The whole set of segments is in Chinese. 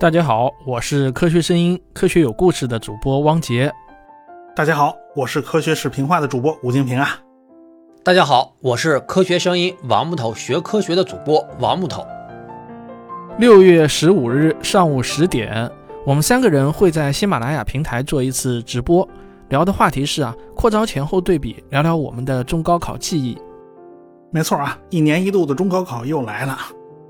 大家好，我是科学声音、科学有故事的主播汪杰。大家好，我是科学视频化的主播吴金平啊。大家好，我是科学声音王木头学科学的主播王木头。六月十五日上午十点，我们三个人会在喜马拉雅平台做一次直播，聊的话题是啊，扩招前后对比，聊聊我们的中高考记忆。没错啊，一年一度的中高考又来了。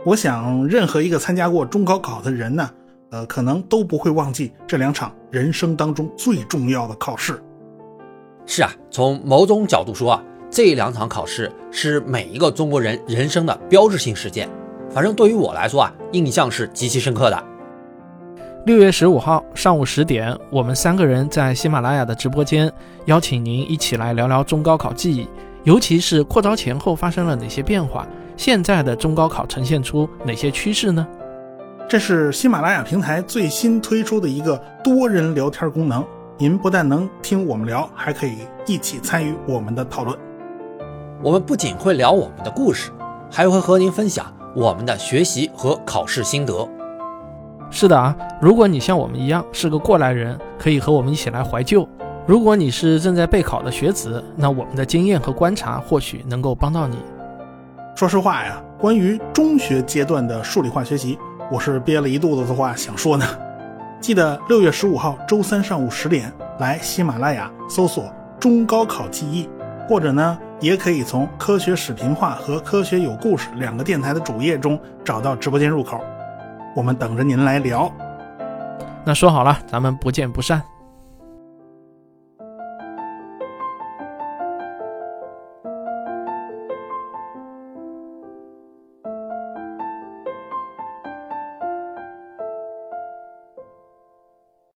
我想，任何一个参加过中高考的人呢，呃，可能都不会忘记这两场人生当中最重要的考试。是啊，从某种角度说啊，这两场考试是每一个中国人人生的标志性事件。反正对于我来说啊，印象是极其深刻的。六月十五号上午十点，我们三个人在喜马拉雅的直播间，邀请您一起来聊聊中高考记忆，尤其是扩招前后发生了哪些变化。现在的中高考呈现出哪些趋势呢？这是喜马拉雅平台最新推出的一个多人聊天功能。您不但能听我们聊，还可以一起参与我们的讨论。我们不仅会聊我们的故事，还会和您分享我们的学习和考试心得。是的啊，如果你像我们一样是个过来人，可以和我们一起来怀旧；如果你是正在备考的学子，那我们的经验和观察或许能够帮到你。说实话呀，关于中学阶段的数理化学习，我是憋了一肚子的话想说呢。记得六月十五号周三上午十点来喜马拉雅搜索“中高考记忆”，或者呢，也可以从科学视频化和科学有故事两个电台的主页中找到直播间入口。我们等着您来聊。那说好了，咱们不见不散。